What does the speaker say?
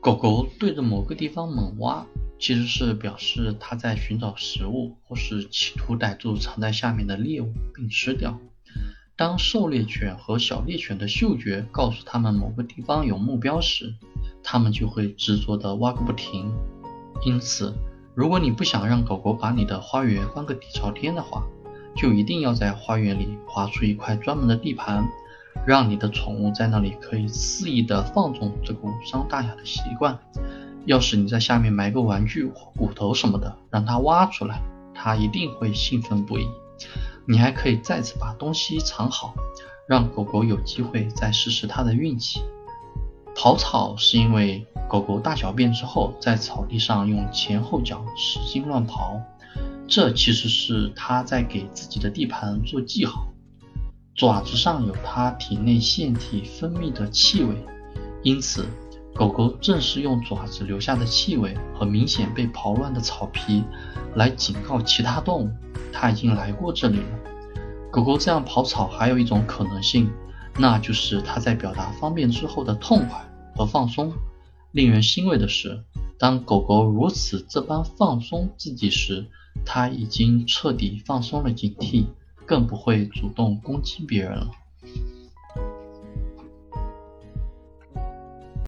狗狗对着某个地方猛挖，其实是表示它在寻找食物，或是企图逮住藏在下面的猎物并吃掉。当狩猎犬和小猎犬的嗅觉告诉它们某个地方有目标时，它们就会执着地挖个不停。因此，如果你不想让狗狗把你的花园翻个底朝天的话，就一定要在花园里划出一块专门的地盘。让你的宠物在那里可以肆意的放纵这个无伤大雅的习惯。要是你在下面埋个玩具或骨头什么的，让它挖出来，它一定会兴奋不已。你还可以再次把东西藏好，让狗狗有机会再试试它的运气。刨草是因为狗狗大小便之后，在草地上用前后脚使劲乱刨，这其实是它在给自己的地盘做记号。爪子上有它体内腺体分泌的气味，因此狗狗正是用爪子留下的气味和明显被刨乱的草皮来警告其他动物，它已经来过这里了。狗狗这样刨草还有一种可能性，那就是它在表达方便之后的痛快和放松。令人欣慰的是，当狗狗如此这般放松自己时，它已经彻底放松了警惕。更不会主动攻击别人了。